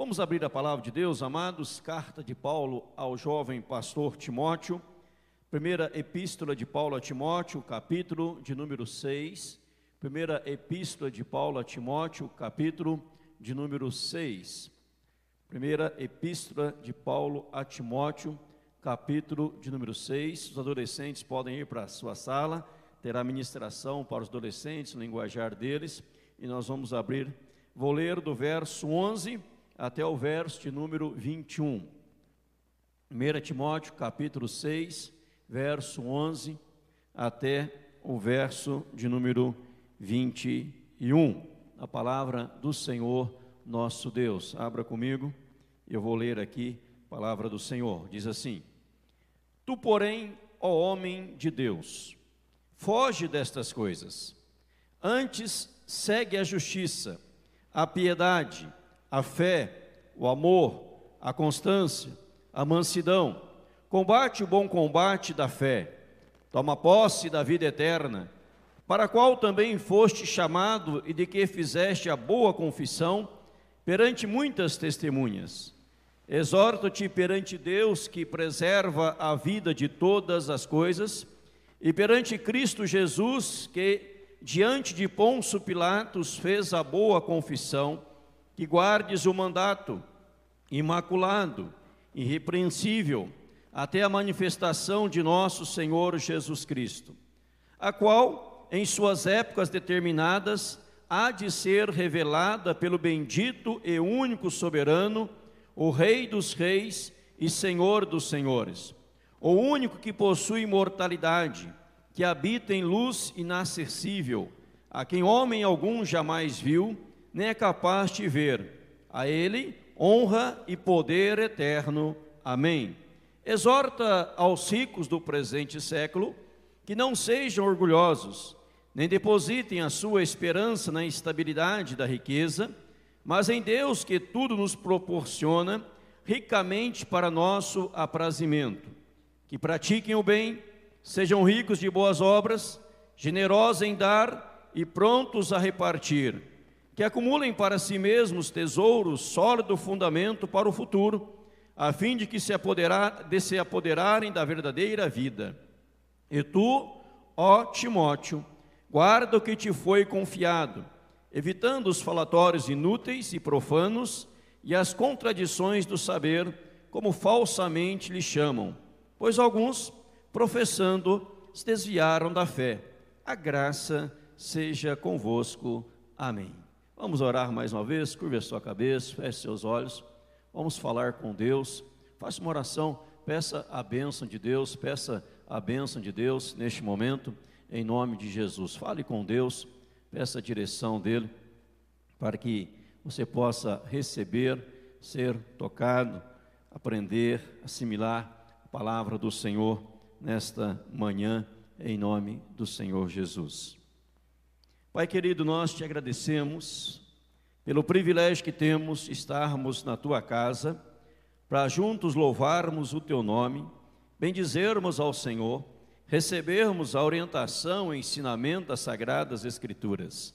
Vamos abrir a palavra de Deus, amados, carta de Paulo ao jovem pastor Timóteo, primeira epístola de Paulo a Timóteo, capítulo de número 6. Primeira epístola de Paulo a Timóteo, capítulo de número 6. Primeira epístola de Paulo a Timóteo, capítulo de número 6. Os adolescentes podem ir para a sua sala, terá ministração para os adolescentes, linguajar deles, e nós vamos abrir, vou ler do verso 11 até o verso de número 21. 1 Timóteo, capítulo 6, verso 11 até o verso de número 21. A palavra do Senhor nosso Deus. Abra comigo, eu vou ler aqui a palavra do Senhor. Diz assim: Tu, porém, ó homem de Deus, foge destas coisas. Antes segue a justiça, a piedade, a fé, o amor, a constância, a mansidão. Combate o bom combate da fé. Toma posse da vida eterna, para a qual também foste chamado e de que fizeste a boa confissão perante muitas testemunhas. Exorto-te perante Deus que preserva a vida de todas as coisas e perante Cristo Jesus que diante de Ponço Pilatos fez a boa confissão que guardes o mandato imaculado, irrepreensível, até a manifestação de nosso Senhor Jesus Cristo, a qual, em suas épocas determinadas, há de ser revelada pelo bendito e único soberano, o Rei dos Reis e Senhor dos Senhores, o único que possui imortalidade, que habita em luz inacessível, a quem homem algum jamais viu, nem é capaz de ver. A ele honra e poder eterno. Amém. Exorta aos ricos do presente século que não sejam orgulhosos, nem depositem a sua esperança na estabilidade da riqueza, mas em Deus que tudo nos proporciona ricamente para nosso aprazimento. Que pratiquem o bem, sejam ricos de boas obras, generosos em dar e prontos a repartir. Que acumulem para si mesmos tesouros, sólido fundamento para o futuro, a fim de que se apoderar, de se apoderarem da verdadeira vida. E tu, ó Timóteo, Guarda o que te foi confiado, evitando os falatórios inúteis e profanos e as contradições do saber, como falsamente lhe chamam, pois alguns, professando, se desviaram da fé. A graça seja convosco. Amém. Vamos orar mais uma vez, curva sua cabeça, feche seus olhos, vamos falar com Deus, faça uma oração, peça a bênção de Deus, peça a bênção de Deus neste momento em nome de Jesus. Fale com Deus, peça a direção dele, para que você possa receber, ser tocado, aprender, assimilar a palavra do Senhor nesta manhã, em nome do Senhor Jesus. Pai querido, nós te agradecemos pelo privilégio que temos de estarmos na tua casa, para juntos louvarmos o teu nome, bendizermos ao Senhor recebermos a orientação e ensinamento das Sagradas Escrituras.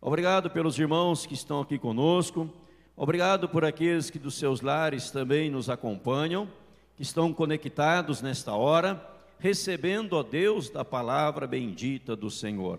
Obrigado pelos irmãos que estão aqui conosco, obrigado por aqueles que dos seus lares também nos acompanham, que estão conectados nesta hora, recebendo, ó Deus, da palavra bendita do Senhor.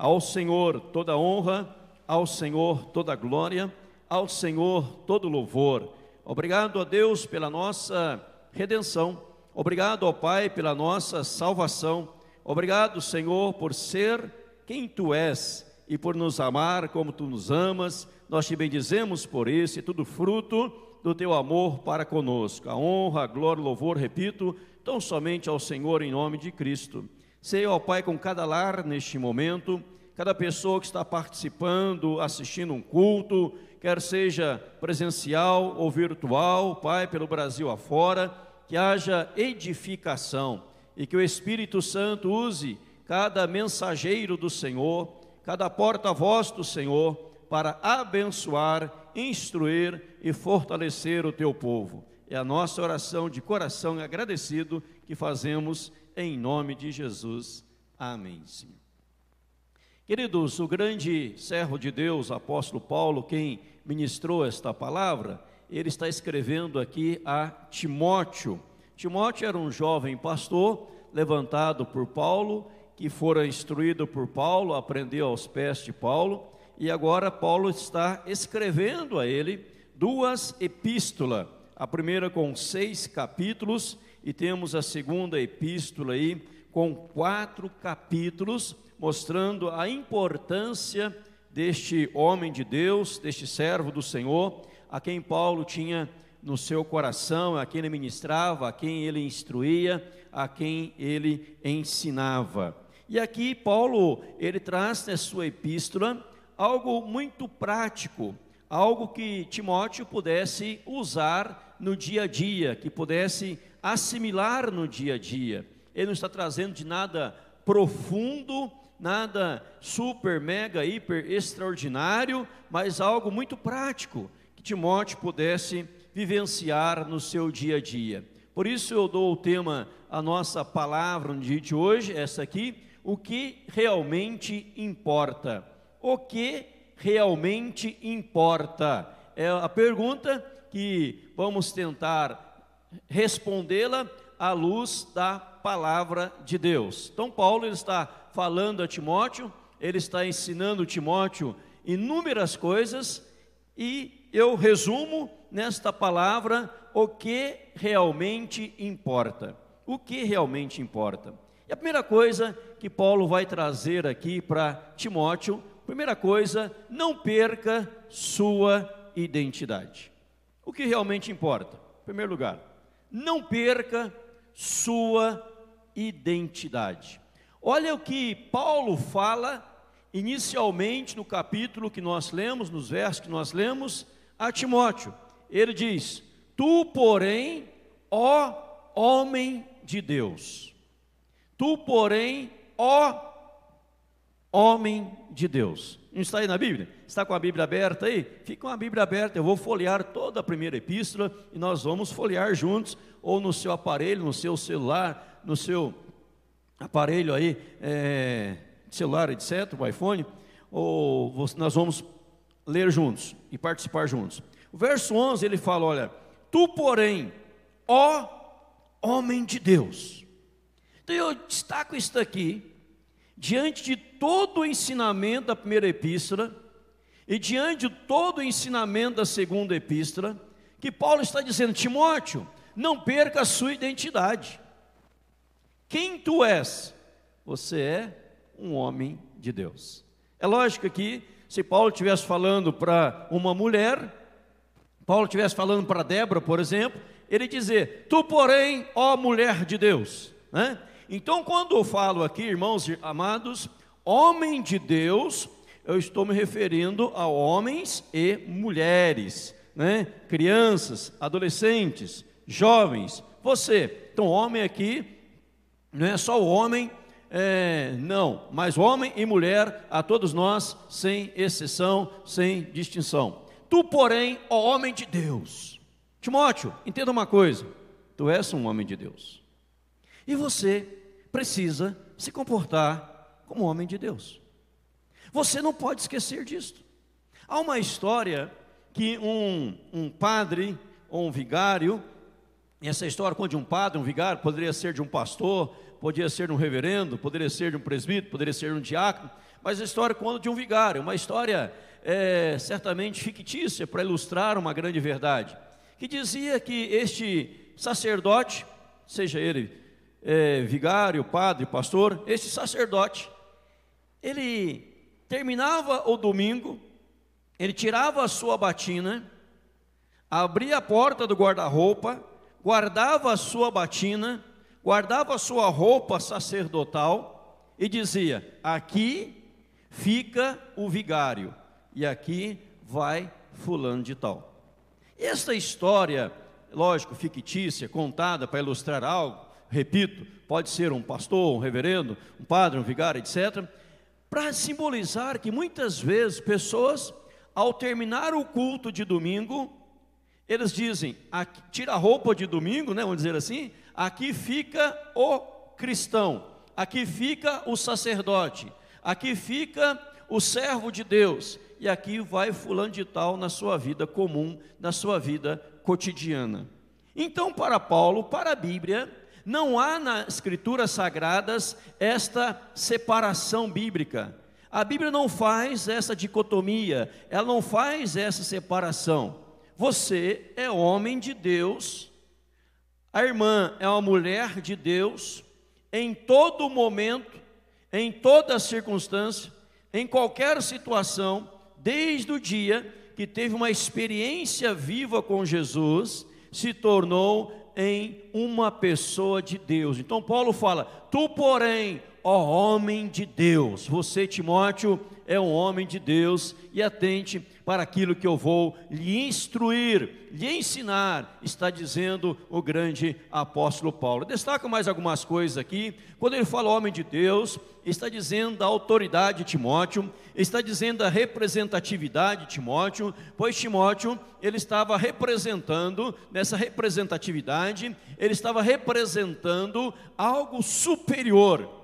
Ao Senhor toda honra, ao Senhor toda glória, ao Senhor todo louvor. Obrigado, ó Deus, pela nossa redenção Obrigado, ó Pai, pela nossa salvação. Obrigado, Senhor, por ser quem tu és e por nos amar como tu nos amas. Nós te bendizemos por isso e tudo fruto do teu amor para conosco. A honra, a glória, o louvor, repito, tão somente ao Senhor em nome de Cristo. Sei, ó Pai, com cada lar neste momento, cada pessoa que está participando, assistindo um culto, quer seja presencial ou virtual, Pai, pelo Brasil afora que haja edificação e que o Espírito Santo use cada mensageiro do Senhor, cada porta-voz do Senhor, para abençoar, instruir e fortalecer o teu povo. É a nossa oração de coração agradecido que fazemos em nome de Jesus. Amém, Senhor. Queridos, o grande servo de Deus, apóstolo Paulo, quem ministrou esta palavra, ele está escrevendo aqui a Timóteo. Timóteo era um jovem pastor levantado por Paulo, que fora instruído por Paulo, aprendeu aos pés de Paulo, e agora Paulo está escrevendo a ele duas epístolas, a primeira com seis capítulos, e temos a segunda epístola aí com quatro capítulos, mostrando a importância deste homem de Deus, deste servo do Senhor, a quem Paulo tinha no seu coração, a quem ele ministrava, a quem ele instruía, a quem ele ensinava. E aqui Paulo, ele traz na sua epístola algo muito prático, algo que Timóteo pudesse usar no dia a dia, que pudesse assimilar no dia a dia. Ele não está trazendo de nada profundo, nada super, mega, hiper extraordinário, mas algo muito prático que Timóteo pudesse vivenciar no seu dia a dia. Por isso eu dou o tema, a nossa palavra no dia de hoje, essa aqui, o que realmente importa. O que realmente importa? É a pergunta que vamos tentar respondê-la à luz da palavra de Deus. Então Paulo ele está falando a Timóteo, ele está ensinando Timóteo inúmeras coisas e eu resumo nesta palavra o que realmente importa. O que realmente importa? E a primeira coisa que Paulo vai trazer aqui para Timóteo, primeira coisa, não perca sua identidade. O que realmente importa? Em primeiro lugar, não perca sua identidade. Olha o que Paulo fala inicialmente no capítulo que nós lemos, nos versos que nós lemos, a Timóteo. Ele diz: Tu, porém, ó homem de Deus, tu, porém, ó homem de Deus. Não está aí na Bíblia? Está com a Bíblia aberta aí? Fica com a Bíblia aberta, eu vou folhear toda a primeira epístola e nós vamos folhear juntos, ou no seu aparelho, no seu celular, no seu aparelho aí, é, celular, etc., o iPhone, ou nós vamos ler juntos e participar juntos. O verso 11 ele fala: Olha, tu, porém, ó homem de Deus. Então eu destaco isso aqui diante de todo o ensinamento da primeira epístola e diante de todo o ensinamento da segunda epístola, que Paulo está dizendo: Timóteo, não perca a sua identidade. Quem tu és? Você é um homem de Deus. É lógico que se Paulo estivesse falando para uma mulher, Paulo estivesse falando para Débora, por exemplo, ele dizer: Tu, porém, ó mulher de Deus, né? Então, quando eu falo aqui, irmãos amados, homem de Deus, eu estou me referindo a homens e mulheres, né? crianças, adolescentes, jovens, você. Então, homem aqui não é só o homem, é, não, mas homem e mulher, a todos nós, sem exceção, sem distinção. Tu, porém, ó homem de Deus. Timóteo, entenda uma coisa: tu és um homem de Deus. E você precisa se comportar como homem de Deus. Você não pode esquecer disso. Há uma história que um, um padre ou um vigário, essa história conta de um padre, um vigário, poderia ser de um pastor, poderia ser de um reverendo, poderia ser de um presbítero, poderia ser de um diácono, mas a história conta de um vigário, uma história é, certamente fictícia para ilustrar uma grande verdade, que dizia que este sacerdote, seja ele é, vigário, padre, pastor, este sacerdote, ele terminava o domingo, ele tirava a sua batina, abria a porta do guarda-roupa, guardava a sua batina, guardava a sua roupa sacerdotal e dizia: Aqui fica o vigário, e aqui vai Fulano de Tal. Esta história, lógico, fictícia, contada para ilustrar algo, repito, pode ser um pastor, um reverendo, um padre, um vigário, etc., para simbolizar que muitas vezes pessoas, ao terminar o culto de domingo, eles dizem, aqui, tira a roupa de domingo, né, vamos dizer assim, aqui fica o cristão, aqui fica o sacerdote, aqui fica o servo de Deus. E aqui vai fulano de tal na sua vida comum, na sua vida cotidiana. Então, para Paulo, para a Bíblia, não há nas escrituras sagradas esta separação bíblica. A Bíblia não faz essa dicotomia, ela não faz essa separação. Você é homem de Deus, a irmã é uma mulher de Deus, em todo momento, em toda circunstância, em qualquer situação, desde o dia que teve uma experiência viva com Jesus, se tornou em uma pessoa de Deus. Então Paulo fala: Tu, porém, ó homem de Deus, você, Timóteo, é um homem de Deus e atente para aquilo que eu vou lhe instruir, lhe ensinar, está dizendo o grande apóstolo Paulo. Destaca mais algumas coisas aqui. Quando ele fala homem de Deus, está dizendo a autoridade de Timóteo, está dizendo a representatividade de Timóteo, pois Timóteo, ele estava representando, nessa representatividade, ele estava representando algo superior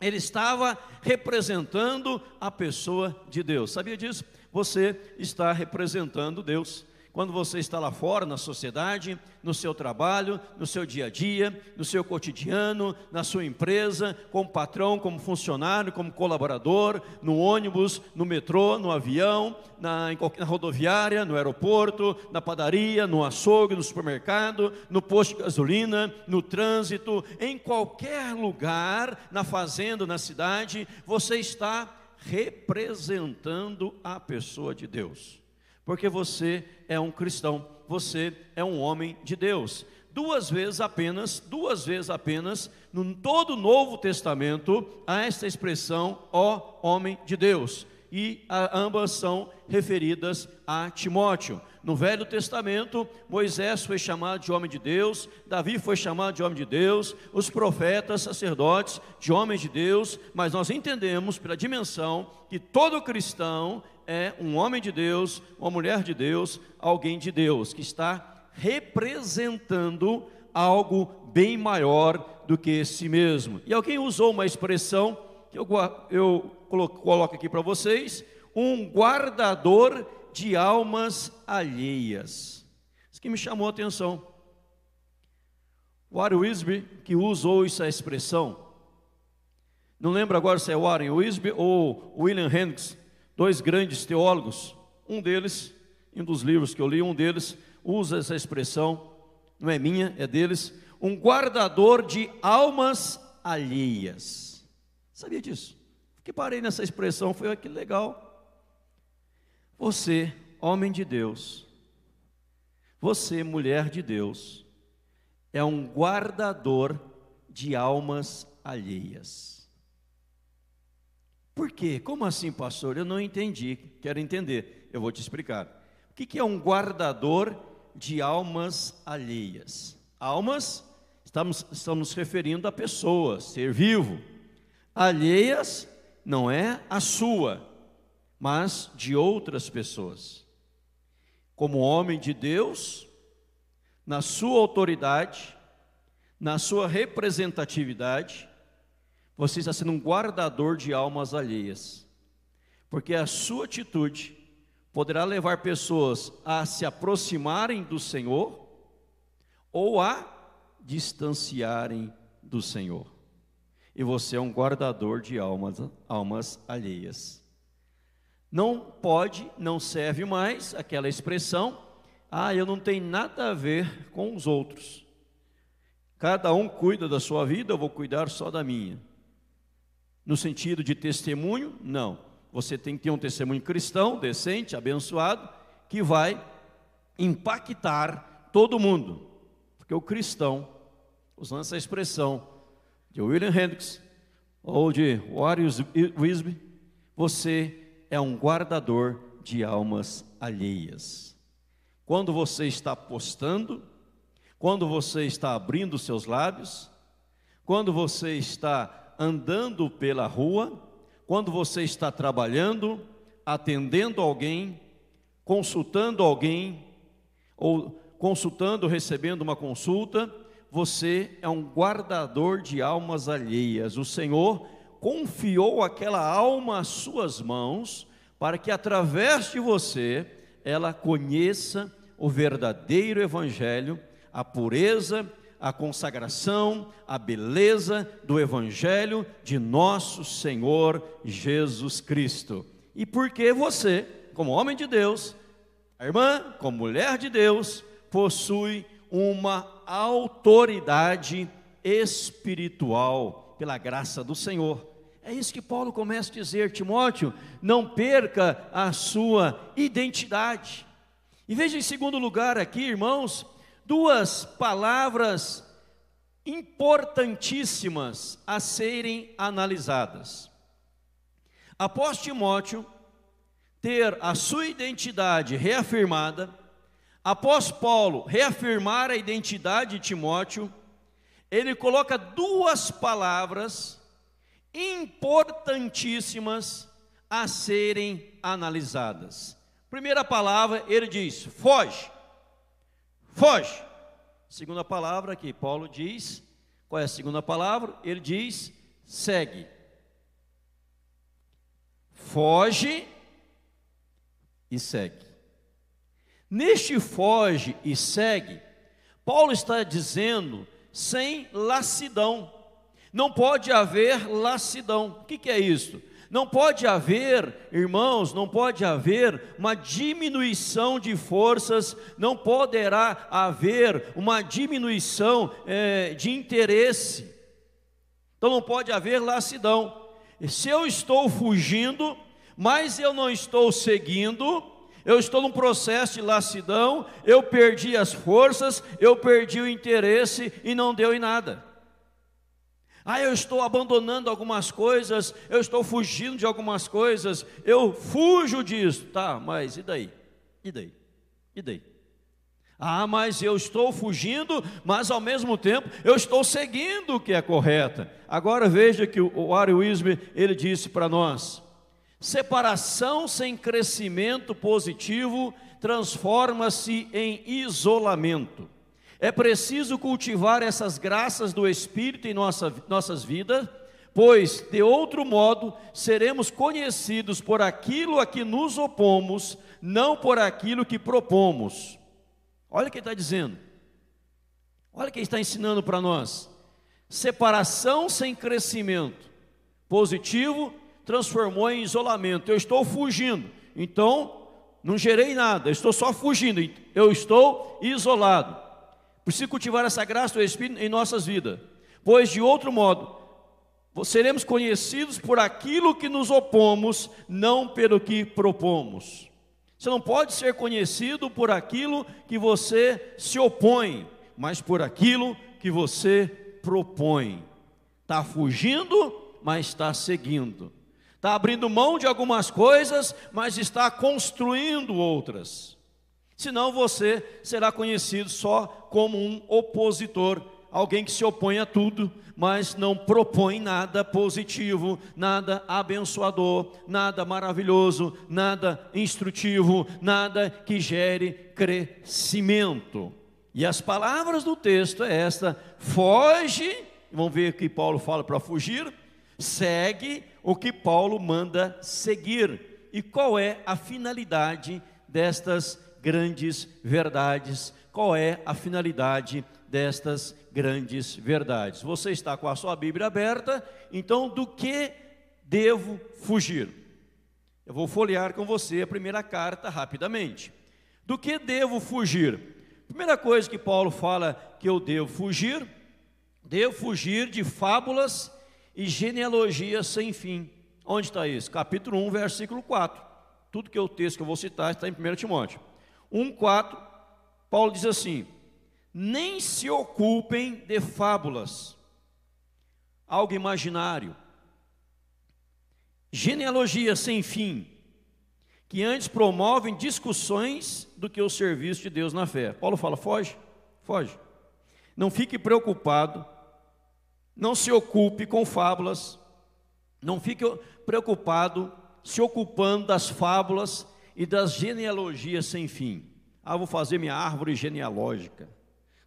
ele estava representando a pessoa de Deus. Sabia disso? Você está representando Deus. Quando você está lá fora, na sociedade, no seu trabalho, no seu dia a dia, no seu cotidiano, na sua empresa, como patrão, como funcionário, como colaborador, no ônibus, no metrô, no avião, na, na rodoviária, no aeroporto, na padaria, no açougue, no supermercado, no posto de gasolina, no trânsito, em qualquer lugar, na fazenda, na cidade, você está representando a pessoa de Deus porque você é um cristão, você é um homem de Deus. Duas vezes apenas, duas vezes apenas, no todo o Novo Testamento, há esta expressão, ó homem de Deus, e a, ambas são referidas a Timóteo. No Velho Testamento, Moisés foi chamado de homem de Deus, Davi foi chamado de homem de Deus, os profetas, sacerdotes, de homens de Deus, mas nós entendemos pela dimensão que todo cristão é um homem de Deus, uma mulher de Deus, alguém de Deus, que está representando algo bem maior do que si mesmo. E alguém usou uma expressão que eu, eu coloco aqui para vocês: um guardador de almas alheias. Isso que me chamou a atenção. Warren Wisby, que usou essa expressão, não lembro agora se é Warren Wisby ou William Hendricks, dois grandes teólogos, um deles, em um dos livros que eu li, um deles usa essa expressão, não é minha, é deles, um guardador de almas alheias. Sabia disso? Que parei nessa expressão, foi aquele legal. Você, homem de Deus, você, mulher de Deus, é um guardador de almas alheias. Por quê? Como assim, pastor? Eu não entendi. Quero entender. Eu vou te explicar. O que é um guardador de almas alheias? Almas, estamos, estamos referindo a pessoas, ser vivo. Alheias não é a sua, mas de outras pessoas. Como homem de Deus, na sua autoridade, na sua representatividade, você está sendo um guardador de almas alheias, porque a sua atitude poderá levar pessoas a se aproximarem do Senhor ou a distanciarem do Senhor. E você é um guardador de almas, almas alheias. Não pode, não serve mais aquela expressão, ah, eu não tenho nada a ver com os outros. Cada um cuida da sua vida, eu vou cuidar só da minha. No sentido de testemunho, não. Você tem que ter um testemunho cristão, decente, abençoado, que vai impactar todo mundo. Porque o cristão, usando essa expressão de William Hendricks ou de Warren Wisby, você é um guardador de almas alheias. Quando você está postando, quando você está abrindo seus lábios, quando você está andando pela rua, quando você está trabalhando, atendendo alguém, consultando alguém, ou consultando, recebendo uma consulta, você é um guardador de almas alheias. O Senhor confiou aquela alma às suas mãos, para que através de você ela conheça o verdadeiro Evangelho, a pureza, a consagração, a beleza do Evangelho de nosso Senhor Jesus Cristo. E porque você, como homem de Deus, a irmã, como mulher de Deus, possui uma autoridade espiritual pela graça do Senhor. É isso que Paulo começa a dizer, Timóteo, não perca a sua identidade. E veja em segundo lugar aqui, irmãos, duas palavras importantíssimas a serem analisadas. Após Timóteo ter a sua identidade reafirmada, após Paulo reafirmar a identidade de Timóteo, ele coloca duas palavras importantíssimas a serem analisadas. Primeira palavra, ele diz: foge, foge. Segunda palavra que Paulo diz, qual é a segunda palavra? Ele diz: segue. Foge e segue. Neste foge e segue, Paulo está dizendo sem lassidão. Não pode haver lassidão. O que, que é isso? Não pode haver, irmãos, não pode haver uma diminuição de forças, não poderá haver uma diminuição é, de interesse. Então não pode haver lassidão. Se eu estou fugindo, mas eu não estou seguindo, eu estou num processo de lassidão, eu perdi as forças, eu perdi o interesse e não deu em nada. Ah, eu estou abandonando algumas coisas, eu estou fugindo de algumas coisas, eu fujo disso. Tá, mas e daí? E daí? E daí? Ah, mas eu estou fugindo, mas ao mesmo tempo eu estou seguindo o que é correto. Agora veja que o Ari Wisby, ele disse para nós: separação sem crescimento positivo transforma-se em isolamento. É preciso cultivar essas graças do Espírito em nossa, nossas vidas, pois, de outro modo, seremos conhecidos por aquilo a que nos opomos, não por aquilo que propomos. Olha o que ele está dizendo. Olha o que ele está ensinando para nós. Separação sem crescimento positivo transformou em isolamento. Eu estou fugindo, então não gerei nada, estou só fugindo, eu estou isolado. Preciso cultivar essa graça do Espírito em nossas vidas, pois de outro modo, seremos conhecidos por aquilo que nos opomos, não pelo que propomos. Você não pode ser conhecido por aquilo que você se opõe, mas por aquilo que você propõe. Está fugindo, mas está seguindo. Está abrindo mão de algumas coisas, mas está construindo outras. Senão você será conhecido só como um opositor, alguém que se opõe a tudo, mas não propõe nada positivo, nada abençoador, nada maravilhoso, nada instrutivo, nada que gere crescimento. E as palavras do texto é esta: foge, vamos ver o que Paulo fala para fugir, segue o que Paulo manda seguir. E qual é a finalidade destas grandes verdades. Qual é a finalidade destas grandes verdades? Você está com a sua Bíblia aberta, então do que devo fugir? Eu vou folhear com você a primeira carta rapidamente. Do que devo fugir? Primeira coisa que Paulo fala que eu devo fugir, devo fugir de fábulas e genealogias sem fim. Onde está isso? Capítulo 1, versículo 4. Tudo que o texto que eu vou citar está em 1 Timóteo. 1,4, Paulo diz assim: nem se ocupem de fábulas, algo imaginário, genealogia sem fim, que antes promovem discussões do que o serviço de Deus na fé. Paulo fala: foge, foge. Não fique preocupado, não se ocupe com fábulas, não fique preocupado se ocupando das fábulas e das genealogias sem fim. Ah, vou fazer minha árvore genealógica,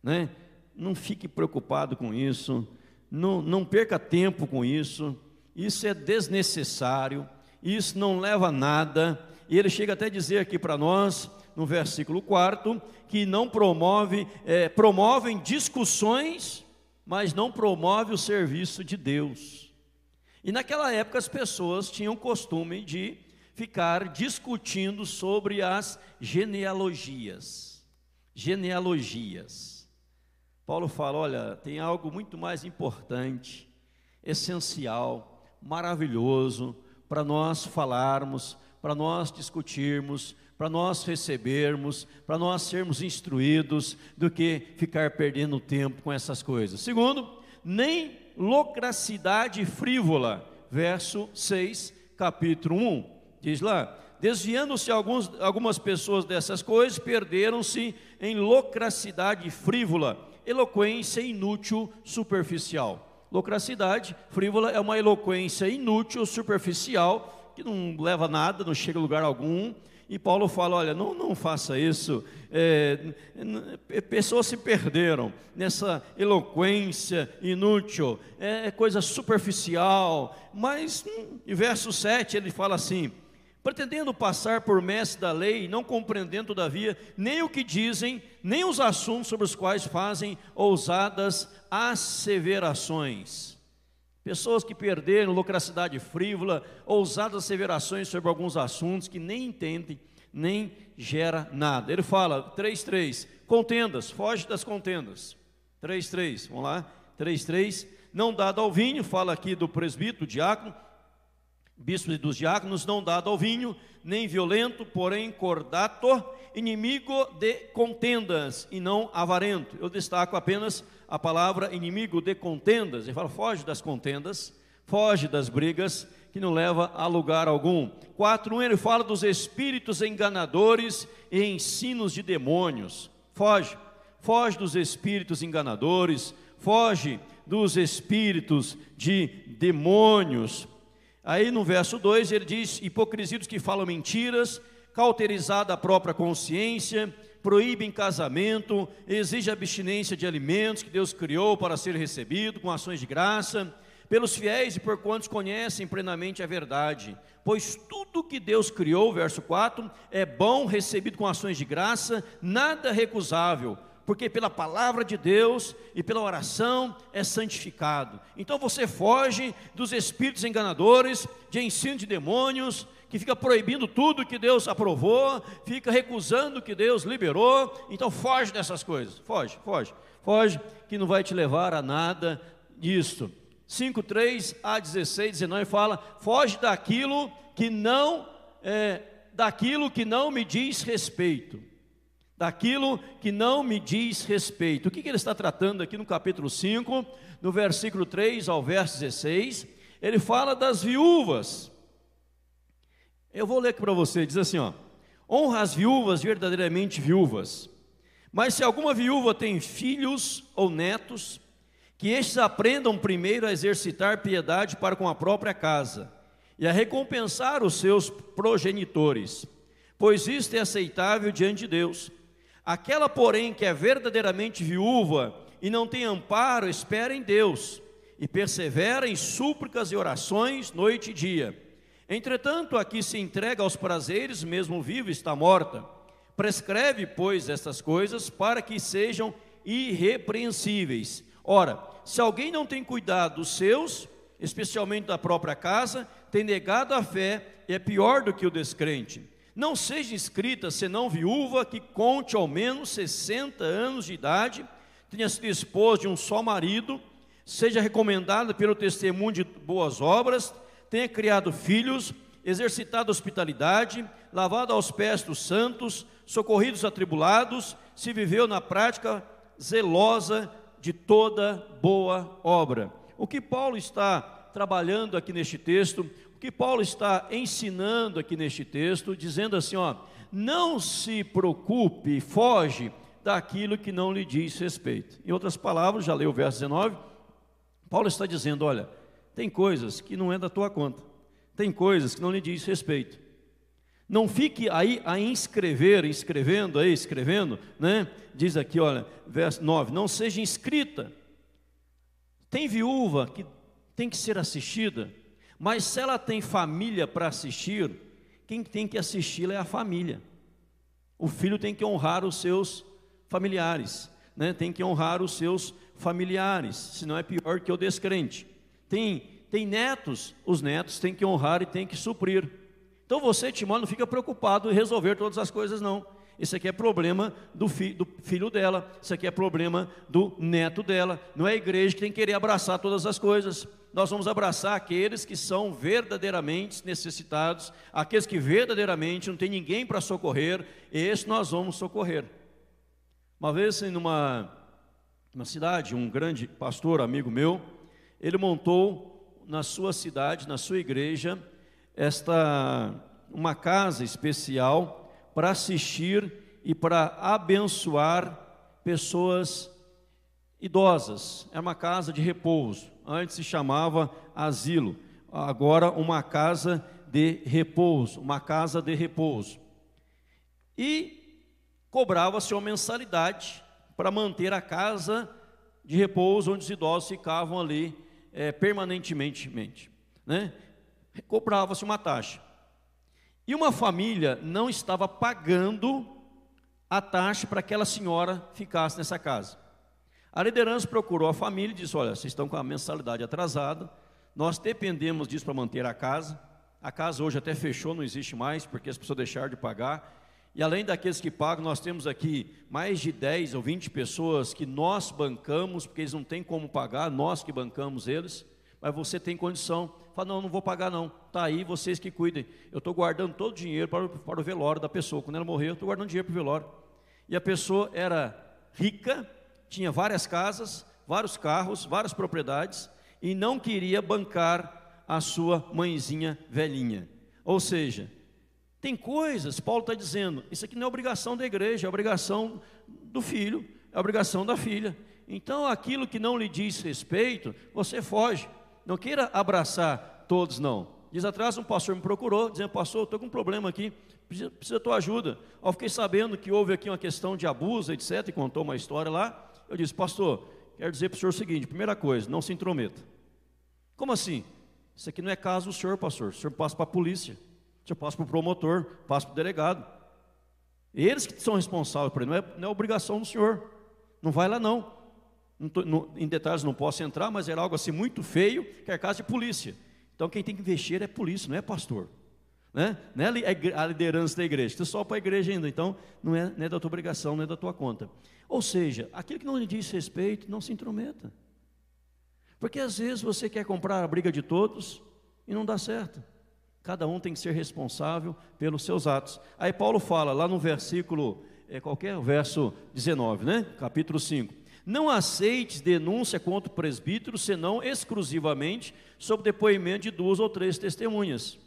né? Não fique preocupado com isso, não, não perca tempo com isso. isso é desnecessário, isso não leva a nada. E ele chega até a dizer aqui para nós, no versículo 4, que não promove, é, promovem discussões, mas não promove o serviço de Deus. E naquela época as pessoas tinham costume de ficar discutindo sobre as genealogias. Genealogias. Paulo fala: olha, tem algo muito mais importante, essencial, maravilhoso para nós falarmos, para nós discutirmos, para nós recebermos, para nós sermos instruídos, do que ficar perdendo tempo com essas coisas. Segundo, nem locracidade frívola, verso 6, capítulo 1. Diz lá: desviando-se algumas pessoas dessas coisas, perderam-se em locracidade frívola, eloquência inútil, superficial. Locracidade frívola é uma eloquência inútil, superficial, que não leva a nada, não chega a lugar algum. E Paulo fala: olha, não, não faça isso. É, pessoas se perderam nessa eloquência inútil, é, é coisa superficial. Mas, hum, em verso 7, ele fala assim: pretendendo passar por mestre da lei, não compreendendo, todavia, nem o que dizem, nem os assuntos sobre os quais fazem ousadas asseverações. Pessoas que perderam locracidade frívola, ousadas asseverações sobre alguns assuntos que nem entendem, nem gera nada. Ele fala, 3.3, contendas, foge das contendas. 3.3, vamos lá, 3.3, não dado ao vinho, fala aqui do presbítero, diácono, bispos e dos diáconos, não dado ao vinho, nem violento, porém cordato, inimigo de contendas e não avarento. Eu destaco apenas a palavra inimigo de contendas. Ele fala, foge das contendas, foge das brigas, que não leva a lugar algum. 4.1 ele fala dos espíritos enganadores e ensinos de demônios. Foge, foge dos espíritos enganadores, foge dos espíritos de demônios. Aí no verso 2 ele diz: hipocrisias que falam mentiras, cauterizada a própria consciência, proíbem casamento, exige abstinência de alimentos que Deus criou para ser recebido com ações de graça, pelos fiéis e por quantos conhecem plenamente a verdade. Pois tudo que Deus criou, verso 4, é bom, recebido com ações de graça, nada recusável porque pela palavra de Deus e pela oração é santificado. Então você foge dos espíritos enganadores, de ensino de demônios, que fica proibindo tudo que Deus aprovou, fica recusando o que Deus liberou. Então foge dessas coisas, foge, foge, foge, que não vai te levar a nada disso. 5, 3 a 16, 19 fala: foge daquilo que não é, daquilo que não me diz respeito daquilo que não me diz respeito. O que, que ele está tratando aqui no capítulo 5, no versículo 3 ao verso 16? Ele fala das viúvas. Eu vou ler aqui para você, diz assim: ó, honra as viúvas verdadeiramente viúvas. Mas se alguma viúva tem filhos ou netos, que estes aprendam primeiro a exercitar piedade para com a própria casa e a recompensar os seus progenitores, pois isto é aceitável diante de Deus. Aquela, porém, que é verdadeiramente viúva e não tem amparo, espera em Deus e persevera em súplicas e orações noite e dia. Entretanto, aqui se entrega aos prazeres, mesmo vivo está morta. Prescreve, pois, estas coisas para que sejam irrepreensíveis. Ora, se alguém não tem cuidado dos seus, especialmente da própria casa, tem negado a fé e é pior do que o descrente. Não seja inscrita senão viúva que conte ao menos 60 anos de idade, tenha sido esposa de um só marido, seja recomendada pelo testemunho de boas obras, tenha criado filhos, exercitado hospitalidade, lavado aos pés dos santos, socorridos atribulados, se viveu na prática zelosa de toda boa obra. O que Paulo está trabalhando aqui neste texto, que Paulo está ensinando aqui neste texto, dizendo assim, ó, não se preocupe, foge daquilo que não lhe diz respeito. Em outras palavras, já leu o verso 19, Paulo está dizendo, olha, tem coisas que não é da tua conta, tem coisas que não lhe diz respeito. Não fique aí a inscrever, escrevendo aí, escrevendo, né? Diz aqui, olha, verso 9, não seja inscrita. Tem viúva que tem que ser assistida, Mas se ela tem família para assistir, quem tem que assisti-la é a família. O filho tem que honrar os seus familiares, né? tem que honrar os seus familiares, senão é pior que o descrente. Tem, tem netos, os netos têm que honrar e têm que suprir. Então você, Timóteo, não fica preocupado em resolver todas as coisas, não. Isso aqui é problema do, fi, do, filho dela, isso aqui é problema do neto dela. Não é a igreja que tem que querer abraçar todas as coisas. Nós vamos abraçar aqueles que são verdadeiramente necessitados, aqueles que verdadeiramente não tem ninguém para socorrer, esse nós vamos socorrer. Uma vez, em uma, uma cidade, um grande pastor, amigo meu, ele montou na sua cidade, na sua igreja, esta uma casa especial para assistir e para abençoar pessoas idosas. É uma casa de repouso. Antes se chamava asilo, agora uma casa de repouso, uma casa de repouso. E cobrava-se uma mensalidade para manter a casa de repouso onde os idosos ficavam ali é, permanentemente. Né? Cobrava-se uma taxa. E uma família não estava pagando a taxa para aquela senhora ficasse nessa casa. A liderança procurou a família e disse: Olha, vocês estão com a mensalidade atrasada, nós dependemos disso para manter a casa. A casa hoje até fechou, não existe mais, porque as pessoas deixaram de pagar. E além daqueles que pagam, nós temos aqui mais de 10 ou 20 pessoas que nós bancamos, porque eles não têm como pagar, nós que bancamos eles, mas você tem condição. Fala, não, não vou pagar não. Está aí, vocês que cuidem. Eu estou guardando todo o dinheiro para, o, para o velório da pessoa. Quando ela morreu, eu estou guardando dinheiro para o velório. E a pessoa era rica, tinha várias casas, vários carros, várias propriedades, e não queria bancar a sua mãezinha velhinha. Ou seja, tem coisas, Paulo está dizendo, isso aqui não é obrigação da igreja, é obrigação do filho, é obrigação da filha. Então, aquilo que não lhe diz respeito, você foge. Não queira abraçar todos, não. Diz atrás, um pastor me procurou, dizendo, pastor, estou com um problema aqui, precisa, da tua ajuda. Eu fiquei sabendo que houve aqui uma questão de abuso, etc., e contou uma história lá. Eu disse, pastor, quero dizer para o senhor o seguinte, primeira coisa, não se intrometa. Como assim? Isso aqui não é caso do senhor, pastor. O senhor passa para a polícia, o senhor passa para o promotor, passa para o delegado. Eles que são responsáveis por ele, não é, não é obrigação do senhor. Não vai lá não. Não tô, não, em detalhes não posso entrar, mas era algo assim muito feio, que é caso de polícia. Então quem tem que investir é polícia, não é pastor. Né? Não é a liderança da igreja, você só para a igreja ainda, então não é, não é da tua obrigação, não é da tua conta. Ou seja, aquilo que não lhe diz respeito, não se intrometa. Porque às vezes você quer comprar a briga de todos e não dá certo. Cada um tem que ser responsável pelos seus atos. Aí Paulo fala lá no versículo, é qualquer verso 19, né? Capítulo 5. Não aceites denúncia contra o presbítero, senão exclusivamente sob depoimento de duas ou três testemunhas.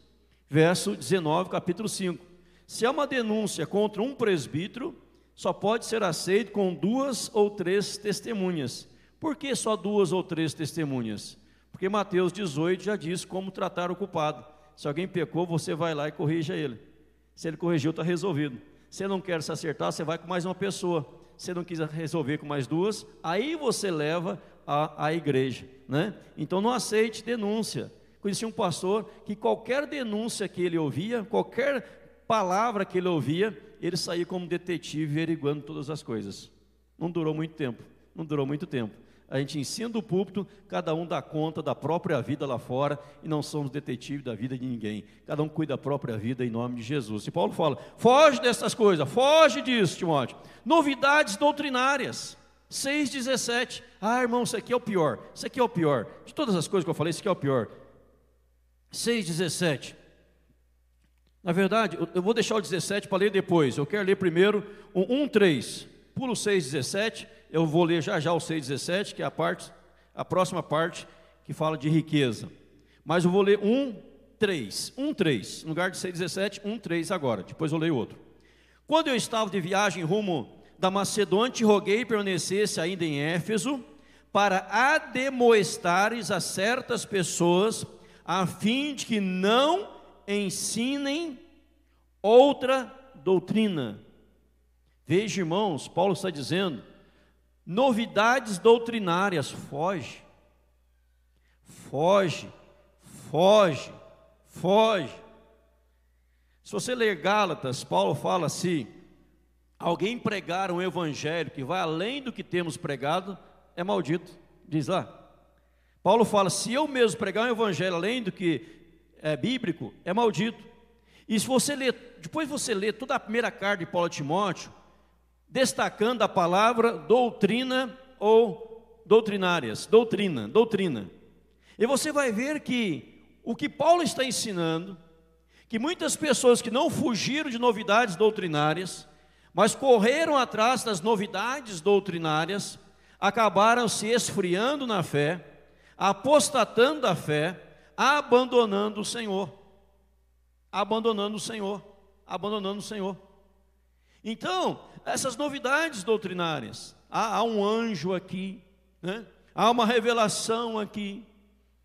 Verso 19, capítulo 5. Se há uma denúncia contra um presbítero, só pode ser aceito com duas ou três testemunhas. Por que só duas ou três testemunhas? Porque Mateus 18 já diz como tratar o culpado. Se alguém pecou, você vai lá e corrija ele. Se ele corrigiu, está resolvido. Se não quer se acertar, você vai com mais uma pessoa você não quiser resolver com mais duas, aí você leva à, à igreja, né? Então não aceite denúncia. Conheci um pastor que qualquer denúncia que ele ouvia, qualquer palavra que ele ouvia, ele saía como detetive averiguando todas as coisas. Não durou muito tempo, não durou muito tempo a gente ensina do púlpito, cada um dá conta da própria vida lá fora e não somos detetives da vida de ninguém. Cada um cuida da própria vida em nome de Jesus. E Paulo fala: foge dessas coisas, foge disso, Timóteo. Novidades doutrinárias. 6,17. Ah, irmão, isso aqui é o pior. Isso aqui é o pior. De todas as coisas que eu falei, isso aqui é o pior. 6,17. Na verdade, eu vou deixar o 17 para ler depois. Eu quero ler primeiro o 1,3. Pulo 6,17 eu vou ler já já o 6,17, que é a parte, a próxima parte que fala de riqueza. Mas eu vou ler 1, 3. 1, 3. No lugar de 6,17, 1, 3 agora. Depois eu leio outro. Quando eu estava de viagem rumo da Macedônia, te roguei permanecesse ainda em Éfeso, para ademoestares a certas pessoas, a fim de que não ensinem outra doutrina. Veja, irmãos, Paulo está dizendo Novidades doutrinárias, foge. Foge, Foge, foge. Se você ler Gálatas, Paulo fala assim: alguém pregar um evangelho que vai além do que temos pregado, é maldito. Diz lá. Paulo fala: se eu mesmo pregar um evangelho além do que é bíblico, é maldito. E se você ler, depois você lê toda a primeira carta de Paulo a Timóteo, destacando a palavra doutrina ou doutrinárias, doutrina, doutrina. E você vai ver que o que Paulo está ensinando, que muitas pessoas que não fugiram de novidades doutrinárias, mas correram atrás das novidades doutrinárias, acabaram se esfriando na fé, apostatando da fé, abandonando o Senhor. Abandonando o Senhor, abandonando o Senhor. Então, essas novidades doutrinárias. Há, há um anjo aqui, né? há uma revelação aqui.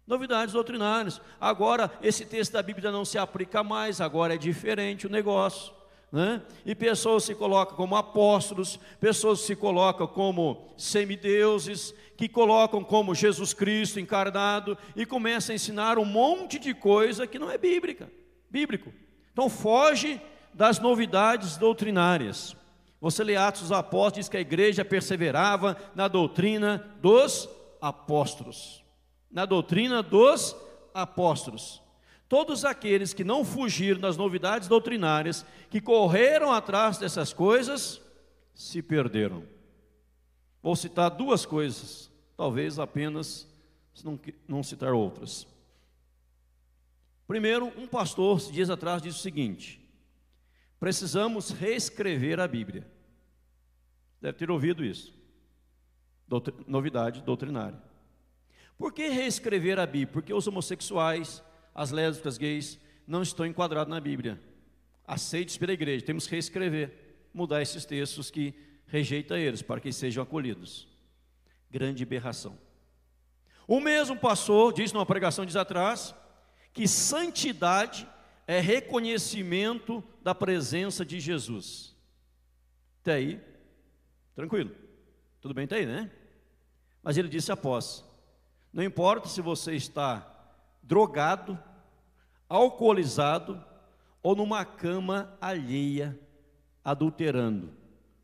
Novidades doutrinárias. Agora, esse texto da Bíblia não se aplica mais, agora é diferente o negócio. Né? E pessoas se colocam como apóstolos, pessoas se colocam como semideuses, que colocam como Jesus Cristo encarnado e começam a ensinar um monte de coisa que não é bíblica, bíblico. Então foge das novidades doutrinárias. Você lê Atos dos Apóstolos, diz que a igreja perseverava na doutrina dos apóstolos. Na doutrina dos apóstolos. Todos aqueles que não fugiram das novidades doutrinárias, que correram atrás dessas coisas, se perderam. Vou citar duas coisas, talvez apenas, se não, não citar outras. Primeiro, um pastor, dias atrás, disse o seguinte: Precisamos reescrever a Bíblia. Deve ter ouvido isso. Doutri novidade doutrinária. Por que reescrever a Bíblia? Porque os homossexuais, as lésbicas, gays, não estão enquadrados na Bíblia. Aceitos pela igreja. Temos que reescrever, mudar esses textos que rejeita eles, para que sejam acolhidos. Grande berração. O mesmo pastor disse numa pregação dias atrás que santidade é reconhecimento da presença de Jesus. Até aí, tranquilo. Tudo bem até aí, né? Mas ele disse após: Não importa se você está drogado, alcoolizado ou numa cama alheia, adulterando.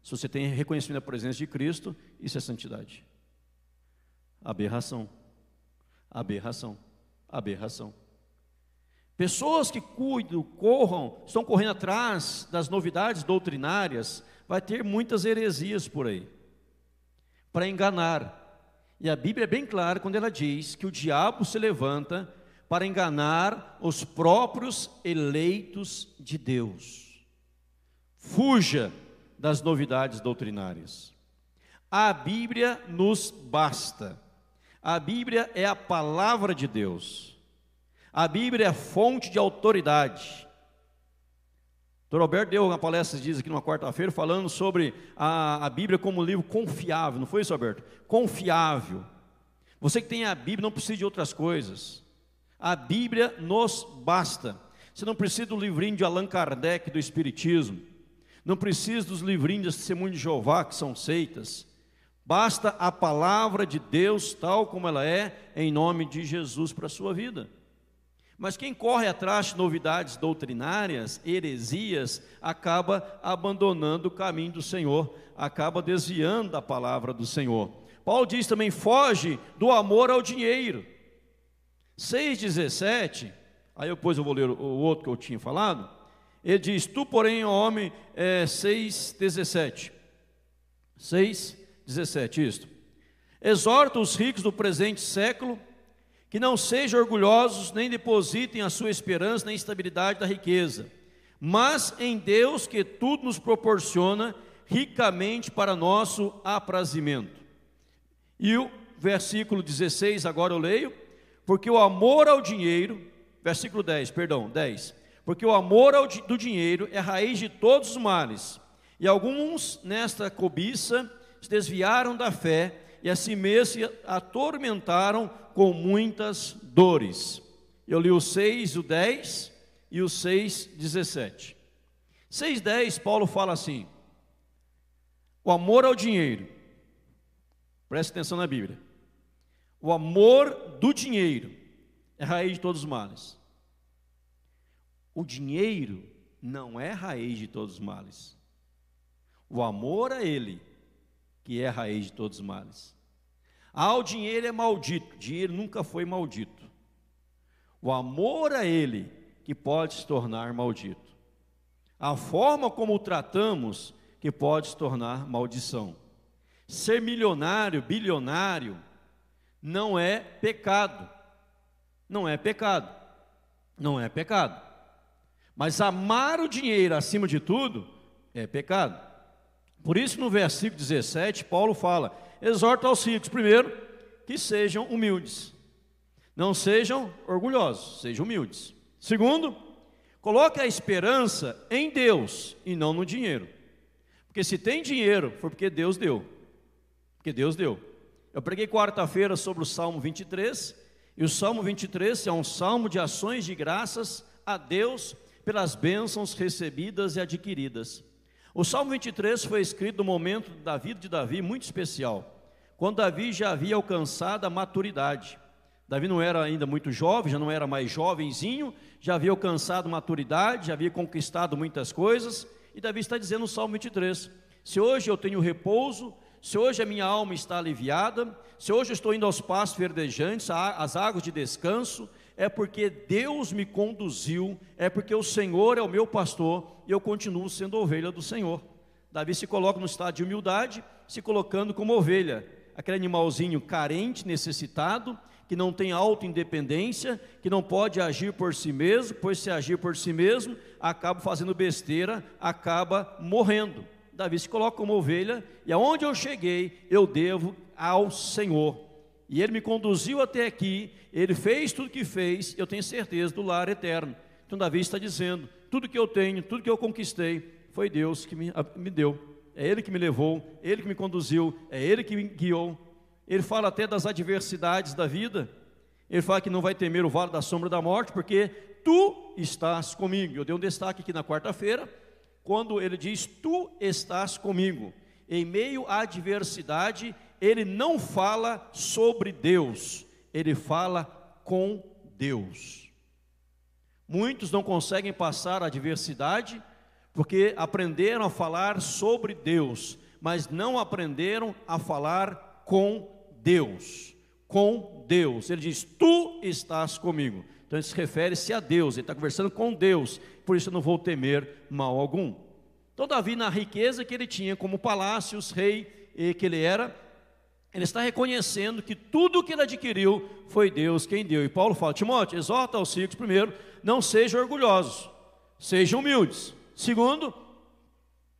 Se você tem reconhecimento da presença de Cristo, isso é santidade. Aberração. Aberração. Aberração. Pessoas que cuidam, corram, estão correndo atrás das novidades doutrinárias, vai ter muitas heresias por aí, para enganar. E a Bíblia é bem clara quando ela diz que o diabo se levanta para enganar os próprios eleitos de Deus. Fuja das novidades doutrinárias. A Bíblia nos basta. A Bíblia é a palavra de Deus. A Bíblia é fonte de autoridade. Dr. Alberto deu uma palestra, diz aqui numa quarta-feira, falando sobre a, a Bíblia como um livro confiável, não foi isso, Alberto? Confiável. Você que tem a Bíblia não precisa de outras coisas. A Bíblia nos basta. Você não precisa do livrinho de Allan Kardec do Espiritismo. Não precisa dos livrinhos de Testemunho de Jeová, que são seitas. Basta a palavra de Deus, tal como ela é, em nome de Jesus para a sua vida. Mas quem corre atrás de novidades doutrinárias, heresias, acaba abandonando o caminho do Senhor, acaba desviando da palavra do Senhor. Paulo diz também: foge do amor ao dinheiro. 6,17, aí depois eu vou ler o outro que eu tinha falado. Ele diz: Tu, porém, homem, é, 6,17. 6,17, isto. Exorta os ricos do presente século que não sejam orgulhosos, nem depositem a sua esperança na instabilidade da riqueza, mas em Deus que tudo nos proporciona ricamente para nosso aprazimento. E o versículo 16, agora eu leio, porque o amor ao dinheiro, versículo 10, perdão, 10, porque o amor ao, do dinheiro é a raiz de todos os males, e alguns nesta cobiça se desviaram da fé e a si mesmos atormentaram com muitas dores. Eu li o 6, o 10 e o 6, 17. 6, 10, Paulo fala assim: o amor ao dinheiro, preste atenção na Bíblia, o amor do dinheiro é raiz de todos os males. O dinheiro não é raiz de todos os males. O amor a Ele, que é raiz de todos os males. Ah, o dinheiro é maldito. Dinheiro nunca foi maldito. O amor a Ele, que pode se tornar maldito. A forma como o tratamos, que pode se tornar maldição. Ser milionário, bilionário, não é pecado. Não é pecado. Não é pecado. Mas amar o dinheiro acima de tudo é pecado. Por isso, no versículo 17, Paulo fala: exorta aos ricos, primeiro, que sejam humildes. Não sejam orgulhosos, sejam humildes. Segundo, coloque a esperança em Deus e não no dinheiro. Porque se tem dinheiro, foi porque Deus deu. Porque Deus deu. Eu preguei quarta-feira sobre o Salmo 23, e o Salmo 23 é um salmo de ações de graças a Deus pelas bênçãos recebidas e adquiridas. O Salmo 23 foi escrito no momento da vida de Davi muito especial, quando Davi já havia alcançado a maturidade. Davi não era ainda muito jovem, já não era mais jovenzinho, já havia alcançado maturidade, já havia conquistado muitas coisas, e Davi está dizendo no Salmo 23: Se hoje eu tenho repouso, se hoje a minha alma está aliviada, se hoje estou indo aos pastos verdejantes, às águas de descanso, é porque Deus me conduziu, é porque o Senhor é o meu pastor e eu continuo sendo ovelha do Senhor. Davi se coloca no estado de humildade, se colocando como ovelha, aquele animalzinho carente, necessitado, que não tem autoindependência, que não pode agir por si mesmo, pois se agir por si mesmo, acaba fazendo besteira, acaba morrendo. Davi se coloca como ovelha, e aonde eu cheguei, eu devo ao Senhor. E ele me conduziu até aqui, ele fez tudo que fez, eu tenho certeza do lar eterno. Então Davi está dizendo: tudo que eu tenho, tudo que eu conquistei, foi Deus que me, me deu. É Ele que me levou, Ele que me conduziu, é Ele que me guiou. Ele fala até das adversidades da vida. Ele fala que não vai temer o vale da sombra da morte, porque tu estás comigo. Eu dei um destaque aqui na quarta-feira quando ele diz: Tu estás comigo. Em meio à adversidade, ele não fala sobre Deus, ele fala com Deus. Muitos não conseguem passar a adversidade porque aprenderam a falar sobre Deus, mas não aprenderam a falar com Deus. Com Deus. Ele diz: Tu estás comigo. Então se refere-se a Deus, ele está conversando com Deus, por isso eu não vou temer mal algum. Todavia, na riqueza que ele tinha como palácios, rei que ele era, ele está reconhecendo que tudo que ele adquiriu foi Deus quem deu. E Paulo fala: Timóteo, exorta aos filhos, primeiro, não sejam orgulhosos, sejam humildes. Segundo,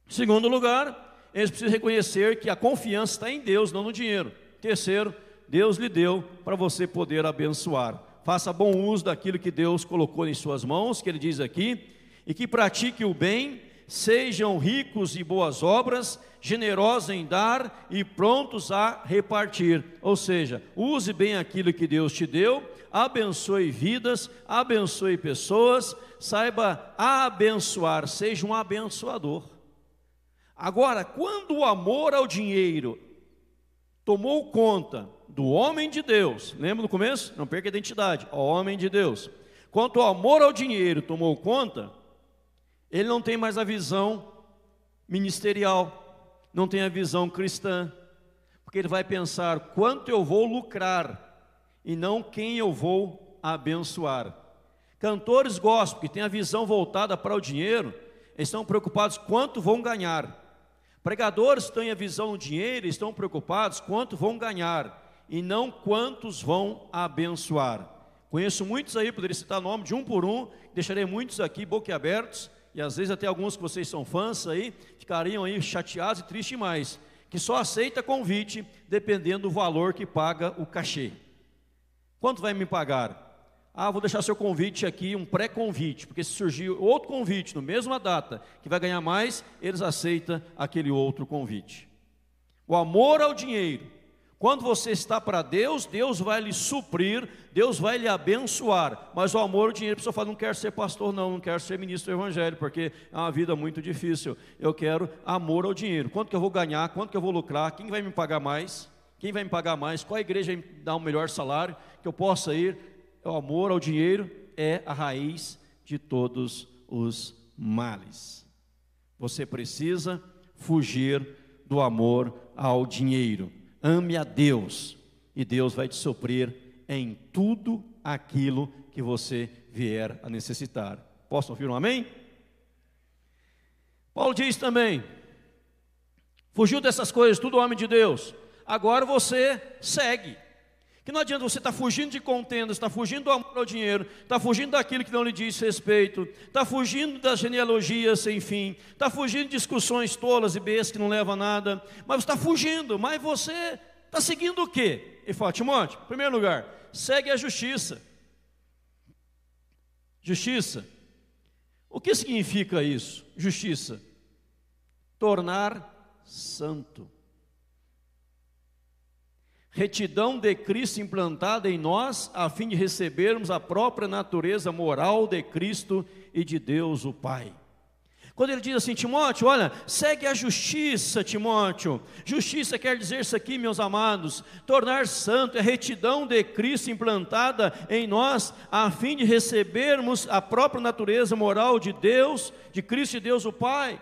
segundo lugar, eles precisam reconhecer que a confiança está em Deus, não no dinheiro. Terceiro, Deus lhe deu para você poder abençoar faça bom uso daquilo que Deus colocou em suas mãos, que ele diz aqui, e que pratique o bem, sejam ricos em boas obras, generosos em dar e prontos a repartir. Ou seja, use bem aquilo que Deus te deu, abençoe vidas, abençoe pessoas, saiba abençoar, seja um abençoador. Agora, quando o amor ao dinheiro tomou conta do homem de Deus, lembra no começo? Não perca a identidade, o homem de Deus. Quanto o amor ao dinheiro tomou conta, ele não tem mais a visão ministerial, não tem a visão cristã, porque ele vai pensar quanto eu vou lucrar e não quem eu vou abençoar. Cantores gospel que têm a visão voltada para o dinheiro, estão preocupados quanto vão ganhar. Pregadores que têm a visão do dinheiro, estão preocupados quanto vão ganhar e não quantos vão abençoar. Conheço muitos aí, poderia citar nome de um por um, deixarei muitos aqui boquiabertos, e às vezes até alguns que vocês são fãs aí, ficariam aí chateados e tristes mais, que só aceita convite dependendo do valor que paga o cachê. Quanto vai me pagar? Ah, vou deixar seu convite aqui, um pré-convite, porque se surgir outro convite no mesma data, que vai ganhar mais, eles aceitam aquele outro convite. O amor ao dinheiro quando você está para Deus, Deus vai lhe suprir, Deus vai lhe abençoar. Mas o amor, o dinheiro, a pessoa fala, não quero ser pastor não, não quero ser ministro do evangelho, porque é uma vida muito difícil. Eu quero amor ao dinheiro. Quanto que eu vou ganhar, quanto que eu vou lucrar, quem vai me pagar mais? Quem vai me pagar mais? Qual igreja me dar um melhor salário, que eu possa ir? o amor ao dinheiro é a raiz de todos os males. Você precisa fugir do amor ao dinheiro. Ame a Deus e Deus vai te suprir em tudo aquilo que você vier a necessitar. Posso ouvir um amém? Paulo diz também: fugiu dessas coisas, tudo homem de Deus, agora você segue. Que não adianta você estar tá fugindo de contendas, está fugindo do amor ao dinheiro, está fugindo daquilo que não lhe diz respeito, está fugindo das genealogias sem fim, está fugindo de discussões tolas e bestas que não levam a nada, mas você está fugindo, mas você está seguindo o quê? E fala, Timóteo, em primeiro lugar, segue a justiça. Justiça. O que significa isso? Justiça. Tornar santo retidão de Cristo implantada em nós, a fim de recebermos a própria natureza moral de Cristo e de Deus o Pai. Quando ele diz assim, Timóteo, olha, segue a justiça, Timóteo. Justiça quer dizer isso aqui, meus amados, tornar santo é retidão de Cristo implantada em nós, a fim de recebermos a própria natureza moral de Deus, de Cristo e Deus o Pai.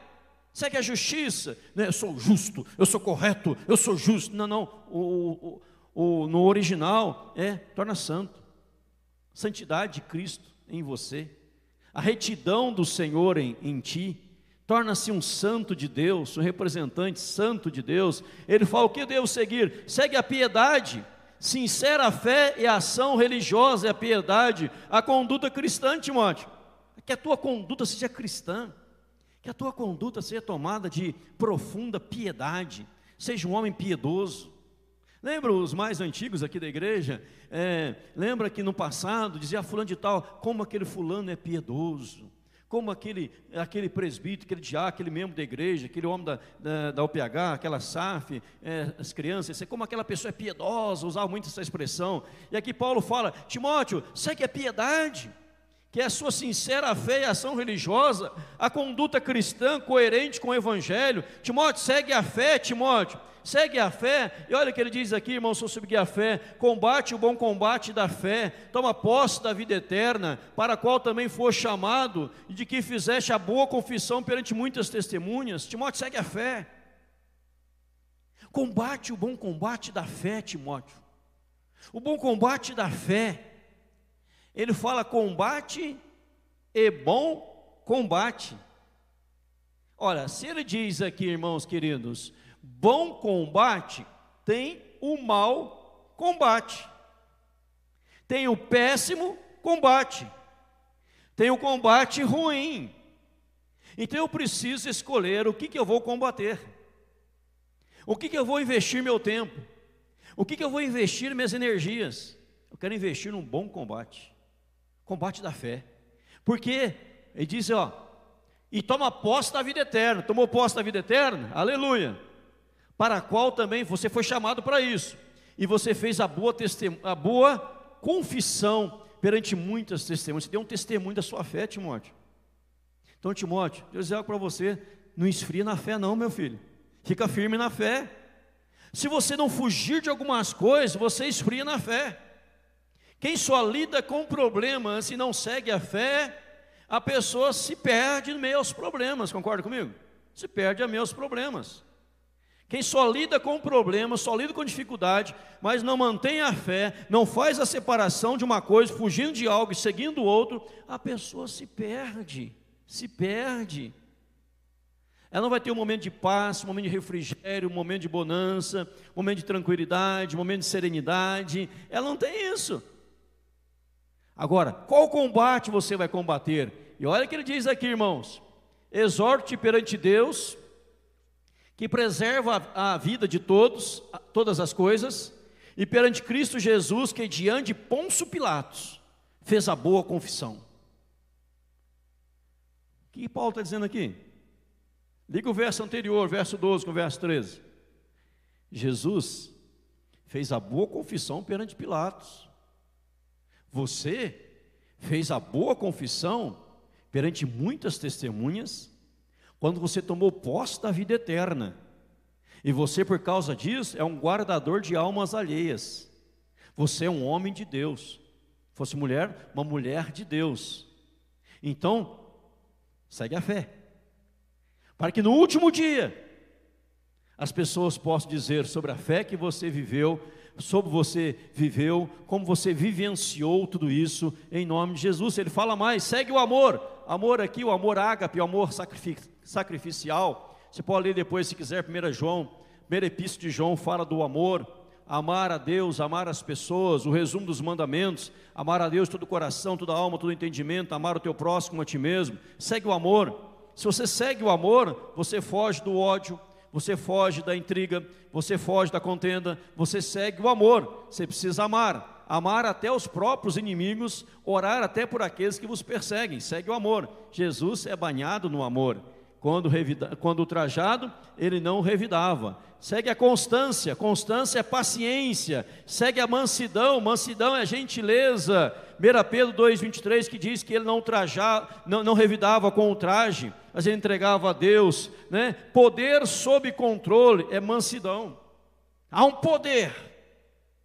Segue a justiça, né? eu sou justo, eu sou correto, eu sou justo. Não, não, o, o, o, no original é torna santo. Santidade de Cristo em você, a retidão do Senhor em, em ti, torna-se um santo de Deus, um representante santo de Deus. Ele fala: o que devo seguir? Segue a piedade, sincera fé e ação religiosa é a piedade, a conduta cristã, Timóteo. Que a tua conduta seja cristã. Que a tua conduta seja tomada de profunda piedade, seja um homem piedoso. Lembra os mais antigos aqui da igreja? É, lembra que no passado dizia fulano de tal, como aquele fulano é piedoso, como aquele, aquele presbítero, aquele diácono, aquele membro da igreja, aquele homem da, da, da UPH, aquela SAF, é, as crianças, como aquela pessoa é piedosa, usava muito essa expressão. E aqui Paulo fala, Timóteo, segue a piedade que é a sua sincera fé e ação religiosa, a conduta cristã coerente com o Evangelho. Timóteo, segue a fé, Timóteo, segue a fé, e olha o que ele diz aqui, irmão, sou seguir a fé, combate o bom combate da fé, toma posse da vida eterna, para a qual também foi chamado, e de que fizeste a boa confissão perante muitas testemunhas. Timóteo, segue a fé. Combate o bom combate da fé, Timóteo. O bom combate da fé ele fala combate e bom combate. Olha, se ele diz aqui, irmãos queridos, bom combate, tem o mau combate, tem o péssimo combate, tem o combate ruim. Então eu preciso escolher o que, que eu vou combater, o que, que eu vou investir meu tempo, o que, que eu vou investir minhas energias. Eu quero investir num bom combate combate da fé. Porque ele diz, ó, e toma posse da vida eterna. Tomou posse da vida eterna? Aleluia. Para a qual também você foi chamado para isso. E você fez a boa, a boa confissão perante muitas testemunhas. Você deu um testemunho da sua fé, Timóteo. Então, Timóteo, Deus diz algo para você: não esfria na fé, não, meu filho. Fica firme na fé. Se você não fugir de algumas coisas, você esfria na fé. Quem só lida com problemas e não segue a fé, a pessoa se perde aos problemas, concorda comigo? Se perde a aos problemas. Quem só lida com problemas, só lida com dificuldade, mas não mantém a fé, não faz a separação de uma coisa, fugindo de algo e seguindo o outro, a pessoa se perde, se perde. Ela não vai ter um momento de paz, um momento de refrigério, um momento de bonança, um momento de tranquilidade, um momento de serenidade. Ela não tem isso. Agora, qual combate você vai combater? E olha o que ele diz aqui, irmãos: exorte perante Deus, que preserva a vida de todos, todas as coisas, e perante Cristo Jesus, que diante de Pilatos fez a boa confissão. O que Paulo está dizendo aqui? Liga o verso anterior, verso 12 com o verso 13. Jesus fez a boa confissão perante Pilatos. Você fez a boa confissão perante muitas testemunhas, quando você tomou posse da vida eterna. E você, por causa disso, é um guardador de almas alheias. Você é um homem de Deus. fosse mulher, uma mulher de Deus. Então, segue a fé. Para que no último dia, as pessoas possam dizer sobre a fé que você viveu, sobre você viveu, como você vivenciou tudo isso, em nome de Jesus. Ele fala mais, segue o amor. Amor aqui, o amor ágape, o amor sacrificial. Você pode ler depois, se quiser, 1 João, 1 Epístola de João fala do amor amar a Deus, amar as pessoas, o resumo dos mandamentos, amar a Deus todo o coração, toda a alma, todo o entendimento, amar o teu próximo a ti mesmo. Segue o amor. Se você segue o amor, você foge do ódio, você foge da intriga, você foge da contenda, você segue o amor. Você precisa amar, amar até os próprios inimigos, orar até por aqueles que vos perseguem. Segue o amor. Jesus é banhado no amor. Quando, revida, quando trajado, ele não revidava. Segue a constância, constância é paciência. Segue a mansidão, mansidão é gentileza. 1 Pedro 2,23 que diz que ele não, trajava, não, não revidava com o traje, mas ele entregava a Deus. Né? Poder sob controle é mansidão. Há um poder,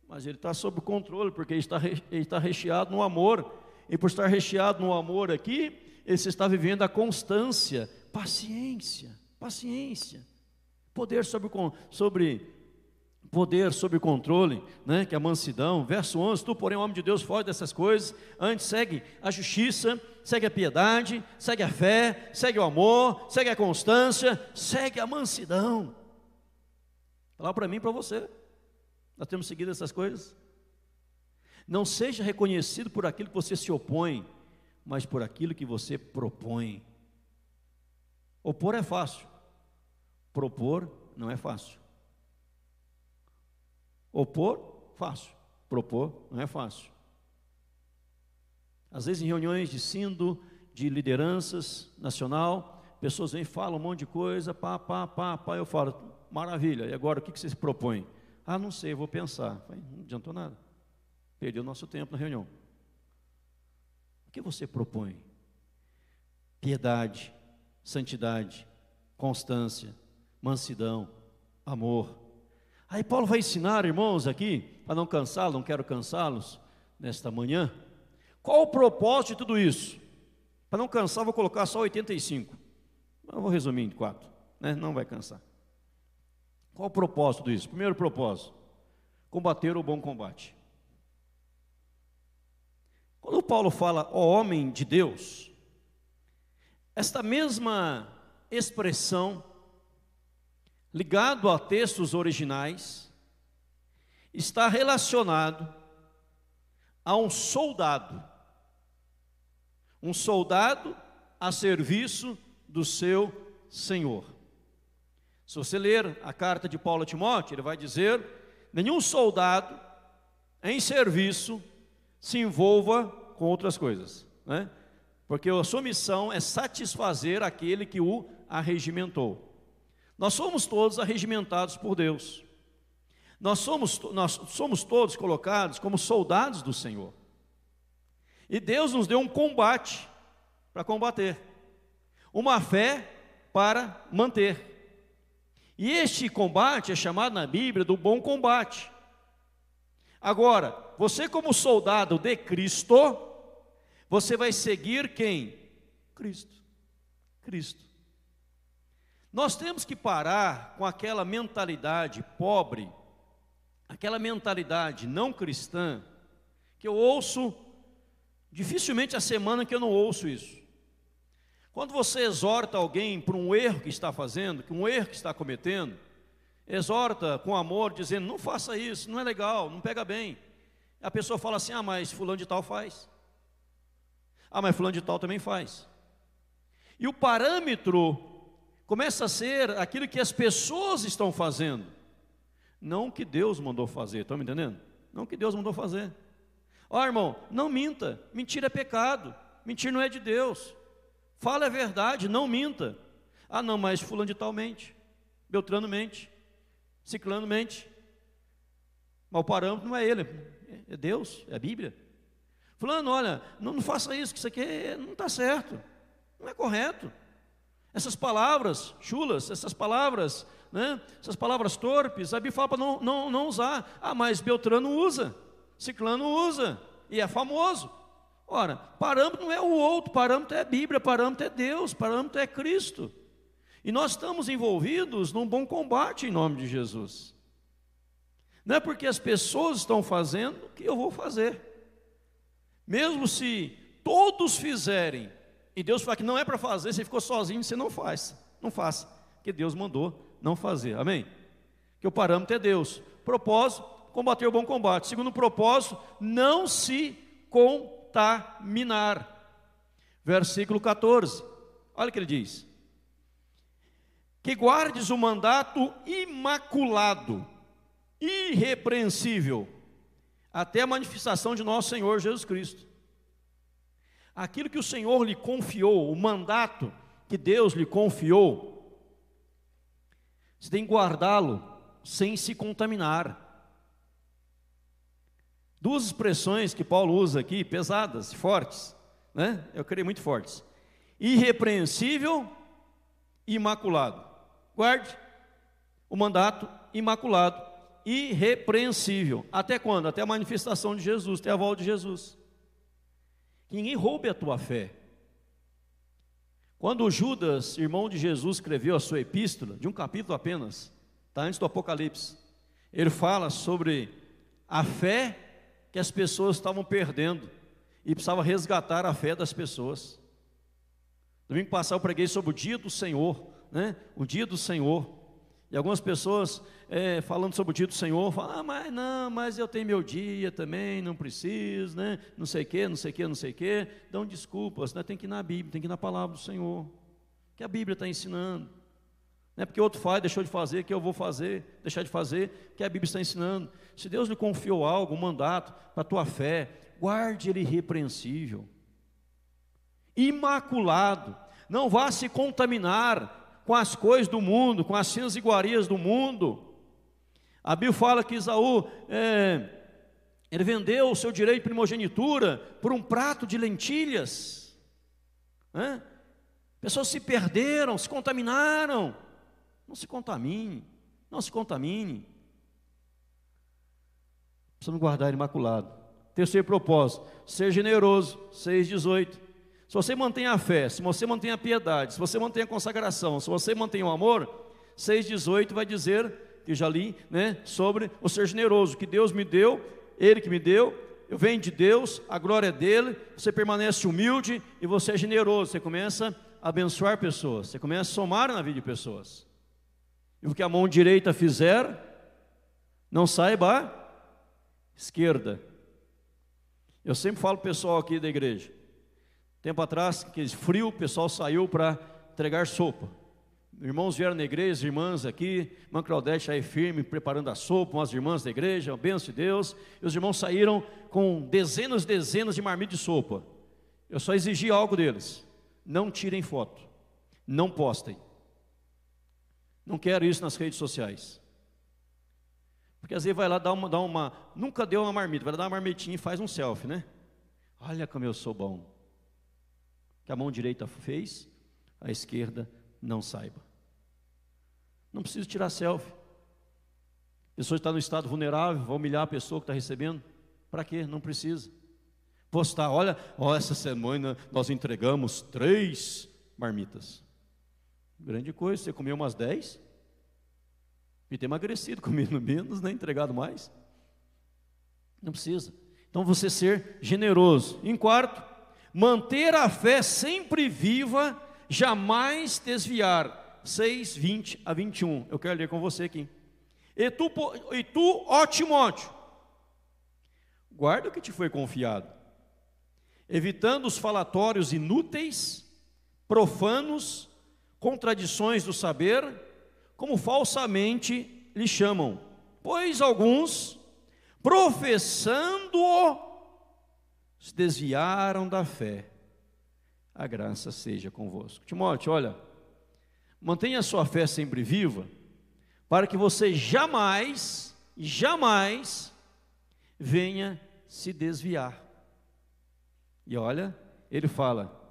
mas ele está sob controle, porque ele está, ele está recheado no amor. E por estar recheado no amor aqui, ele está vivendo a constância Paciência, paciência. Poder sobre, sobre poder sobre controle, né, que é a mansidão. Verso 11: Tu, porém, homem de Deus, foge dessas coisas. Antes segue a justiça, segue a piedade, segue a fé, segue o amor, segue a constância, segue a mansidão. Falar para mim e para você. Nós temos seguido essas coisas. Não seja reconhecido por aquilo que você se opõe, mas por aquilo que você propõe. Opor é fácil, propor não é fácil. Opor, fácil, propor não é fácil. Às vezes em reuniões de síndo, de lideranças nacional, pessoas vêm falam um monte de coisa, pá, pá, pá, pá, eu falo, maravilha, e agora o que você se propõe? Ah, não sei, vou pensar. Não adiantou nada. Perdeu nosso tempo na reunião. O que você propõe? Piedade, santidade, constância, mansidão, amor. Aí Paulo vai ensinar, irmãos, aqui, para não cansá-los, não quero cansá-los nesta manhã. Qual o propósito de tudo isso? Para não cansar, vou colocar só 85. Eu vou resumir em quatro, né? não vai cansar. Qual o propósito disso? Primeiro propósito: combater o bom combate. Quando Paulo fala, ó homem de Deus, esta mesma expressão, ligado a textos originais, está relacionado a um soldado, um soldado a serviço do seu Senhor. Se você ler a carta de Paulo a Timóteo, ele vai dizer: nenhum soldado em serviço se envolva com outras coisas, né? Porque a sua missão é satisfazer aquele que o arregimentou. Nós somos todos arregimentados por Deus. Nós somos, nós somos todos colocados como soldados do Senhor. E Deus nos deu um combate para combater, uma fé para manter. E este combate é chamado na Bíblia do bom combate. Agora, você, como soldado de Cristo, você vai seguir quem? Cristo. Cristo. Nós temos que parar com aquela mentalidade pobre, aquela mentalidade não cristã, que eu ouço dificilmente a semana que eu não ouço isso. Quando você exorta alguém por um erro que está fazendo, que um erro que está cometendo, exorta com amor, dizendo: não faça isso, não é legal, não pega bem. A pessoa fala assim: ah, mas fulano de tal faz. Ah, mas fulano de tal também faz. E o parâmetro começa a ser aquilo que as pessoas estão fazendo, não o que Deus mandou fazer, estão me entendendo? Não o que Deus mandou fazer. Ó oh, irmão, não minta, mentira é pecado, mentir não é de Deus. Fala a verdade, não minta. Ah, não, mas fulano de tal mente, Beltrano mente, Ciclano mente. Mas o parâmetro não é ele, é Deus, é a Bíblia. Fulano, olha, não, não faça isso, que isso aqui não está certo, não é correto. Essas palavras chulas, essas palavras, né, essas palavras torpes, a Bíblia fala para não, não, não usar. Ah, mas Beltrano usa, Ciclano usa. e é famoso. Ora, parâmetro não é o outro, parâmetro é a Bíblia, parâmetro é Deus, parâmetro é Cristo. E nós estamos envolvidos num bom combate em nome de Jesus. Não é porque as pessoas estão fazendo que eu vou fazer. Mesmo se todos fizerem, e Deus fala que não é para fazer, você ficou sozinho, você não faz. Não faça, porque Deus mandou não fazer. Amém? Que o parâmetro é Deus. Propósito, combater o bom combate. Segundo propósito, não se contaminar. Versículo 14. Olha o que ele diz: Que guardes o mandato imaculado, irrepreensível, até a manifestação de nosso Senhor Jesus Cristo. Aquilo que o Senhor lhe confiou, o mandato que Deus lhe confiou, você tem que guardá-lo sem se contaminar. Duas expressões que Paulo usa aqui, pesadas, fortes, né? Eu creio muito fortes. Irrepreensível imaculado. Guarde o mandato imaculado, irrepreensível. Até quando? Até a manifestação de Jesus, até a volta de Jesus. Que ninguém roube a tua fé. Quando Judas, irmão de Jesus, escreveu a sua epístola, de um capítulo apenas, está antes do Apocalipse, ele fala sobre a fé que as pessoas estavam perdendo e precisava resgatar a fé das pessoas. Domingo passado eu preguei sobre o dia do Senhor, né? O dia do Senhor. E algumas pessoas é, falando sobre o dia do Senhor, falam, ah, mas não, mas eu tenho meu dia também, não preciso, né? Não sei o que, não sei o que, não sei o que. Dão desculpas, né? Tem que ir na Bíblia, tem que ir na palavra do Senhor. Que a Bíblia está ensinando. Não é porque outro faz, deixou de fazer, que eu vou fazer, deixar de fazer, que a Bíblia está ensinando. Se Deus lhe confiou algo, um mandato para a tua fé, guarde ele irrepreensível, imaculado, não vá se contaminar com as coisas do mundo, com as cenas iguarias do mundo. A Bíblia fala que Isaú, é, ele vendeu o seu direito de primogenitura por um prato de lentilhas. Pessoas se perderam, se contaminaram. Não se contamine, não se contamine. Precisamos guardar imaculado. Terceiro propósito, ser generoso, 6,18. Se você mantém a fé, se você mantém a piedade, se você mantém a consagração, se você mantém o amor, 6,18 vai dizer, que já li, né, sobre o ser generoso, que Deus me deu, Ele que me deu, eu venho de Deus, a glória é dele, você permanece humilde e você é generoso, você começa a abençoar pessoas, você começa a somar na vida de pessoas. E o que a mão direita fizer, não saiba a esquerda. Eu sempre falo pessoal aqui da igreja. Tempo atrás, que frio, o pessoal saiu para entregar sopa. Irmãos vieram na igreja, irmãs aqui, irmã Claudete aí firme, preparando a sopa, umas irmãs da igreja, a de Deus. E os irmãos saíram com dezenas e dezenas de marmitas de sopa. Eu só exigi algo deles: não tirem foto, não postem. Não quero isso nas redes sociais. Porque às vezes vai lá dar uma, dar uma nunca deu uma marmita, vai lá dar uma marmitinha e faz um selfie, né? Olha como eu sou bom. Que a mão direita fez, a esquerda não saiba. Não precisa tirar selfie. Pessoa está no estado vulnerável, vai humilhar a pessoa que está recebendo. Para quê? Não precisa. Postar, olha, ó, essa semana nós entregamos três marmitas. Grande coisa, você comeu umas 10 e ter emagrecido, comendo menos, né? entregado mais. Não precisa. Então você ser generoso. Em quarto, manter a fé sempre viva, jamais desviar. 6, 20 a 21. Eu quero ler com você aqui. E tu, e tu ó Timóteo, guarda o que te foi confiado, evitando os falatórios inúteis, profanos, contradições do saber, como falsamente lhe chamam. Pois alguns, professando-o, se desviaram da fé. A graça seja convosco. Timóteo, olha, mantenha a sua fé sempre viva, para que você jamais, jamais venha se desviar. E olha, ele fala: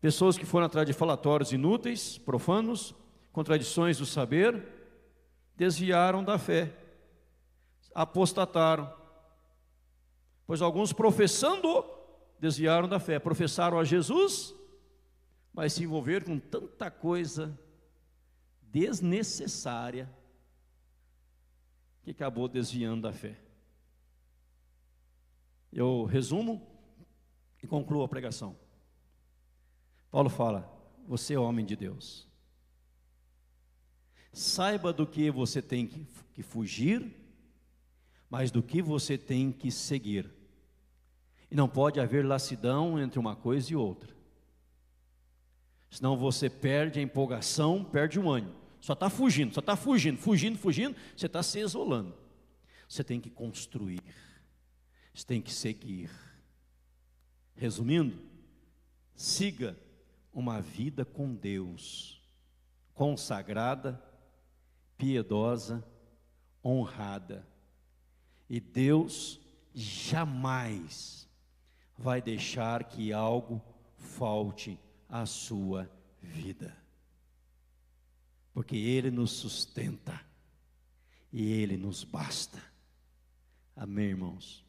Pessoas que foram atrás de falatórios inúteis, profanos, contradições do saber, desviaram da fé, apostataram. Pois alguns professando desviaram da fé, professaram a Jesus, mas se envolveram com tanta coisa desnecessária que acabou desviando da fé. Eu resumo e concluo a pregação. Paulo fala: Você é homem de Deus. Saiba do que você tem que fugir, mas do que você tem que seguir. E não pode haver lassidão entre uma coisa e outra. Senão você perde a empolgação, perde o ânimo. Só está fugindo, só está fugindo, fugindo, fugindo, você está se isolando. Você tem que construir, você tem que seguir. Resumindo, siga uma vida com Deus, consagrada, piedosa, honrada. E Deus jamais vai deixar que algo falte à sua vida. Porque Ele nos sustenta e Ele nos basta. Amém, irmãos?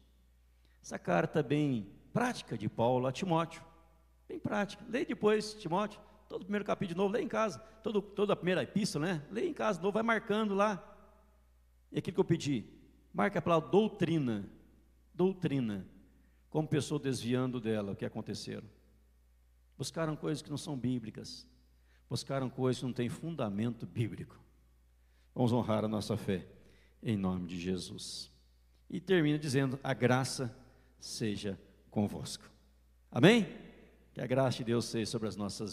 Essa carta bem prática de Paulo a Timóteo, bem prática. Leia depois, Timóteo, todo o primeiro capítulo de novo, leia em casa, todo, toda a primeira epístola, né? Leia em casa de novo, vai marcando lá. E aquilo que eu pedi, marque a palavra doutrina, doutrina, como pessoa desviando dela, o que aconteceram. Buscaram coisas que não são bíblicas, buscaram coisas que não têm fundamento bíblico. Vamos honrar a nossa fé, em nome de Jesus. E termina dizendo: a graça seja convosco. Amém? Que a graça de Deus seja sobre as nossas